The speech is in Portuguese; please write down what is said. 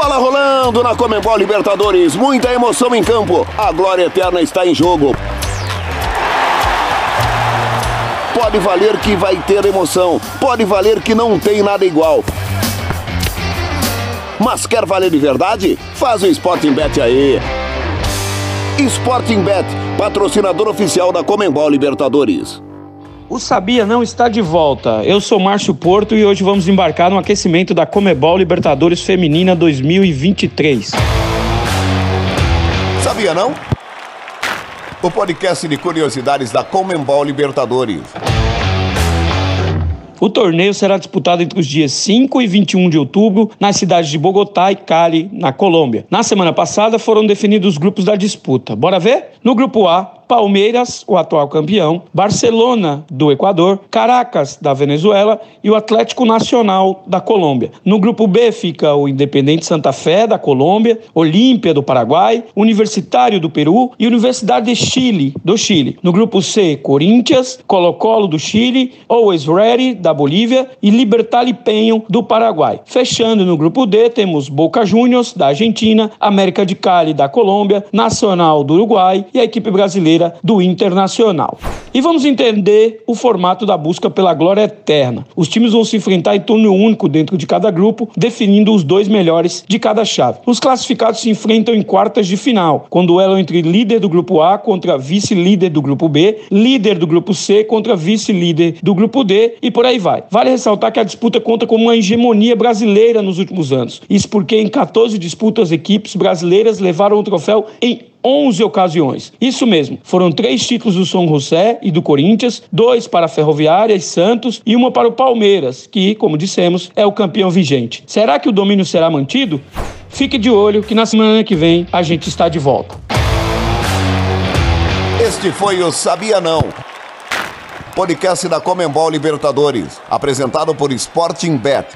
Bola rolando na Comembol Libertadores, muita emoção em campo. A glória eterna está em jogo. Pode valer que vai ter emoção, pode valer que não tem nada igual. Mas quer valer de verdade? Faz o Sporting Bet aí. Sporting Bet, patrocinador oficial da Comembol Libertadores. O Sabia não está de volta. Eu sou Márcio Porto e hoje vamos embarcar no aquecimento da Comebol Libertadores Feminina 2023. Sabia não? O podcast de curiosidades da Comembol Libertadores. O torneio será disputado entre os dias 5 e 21 de outubro nas cidades de Bogotá e Cali, na Colômbia. Na semana passada foram definidos os grupos da disputa. Bora ver? No grupo A, Palmeiras, o atual campeão, Barcelona, do Equador, Caracas, da Venezuela e o Atlético Nacional, da Colômbia. No grupo B fica o Independente Santa Fé, da Colômbia, Olímpia, do Paraguai, Universitário do Peru e Universidade de Chile, do Chile. No grupo C, Corinthians, Colo-Colo, do Chile, Always Ready, da Bolívia e Libertar Penho, do Paraguai. Fechando no grupo D, temos Boca Juniors, da Argentina, América de Cali, da Colômbia, Nacional, do Uruguai e a equipe brasileira do Internacional. E vamos entender o formato da busca pela glória eterna. Os times vão se enfrentar em turno único dentro de cada grupo, definindo os dois melhores de cada chave. Os classificados se enfrentam em quartas de final, com duelo entre líder do grupo A contra vice-líder do grupo B, líder do grupo C contra vice-líder do grupo D e por aí vai. Vale ressaltar que a disputa conta com uma hegemonia brasileira nos últimos anos. Isso porque em 14 disputas equipes brasileiras levaram o troféu em 11 ocasiões. Isso mesmo, foram três títulos do São José e do Corinthians, dois para a Ferroviária e Santos e uma para o Palmeiras, que, como dissemos, é o campeão vigente. Será que o domínio será mantido? Fique de olho que na semana que vem a gente está de volta. Este foi o Sabia Não. Podcast da Comembol Libertadores, apresentado por Sporting Bet.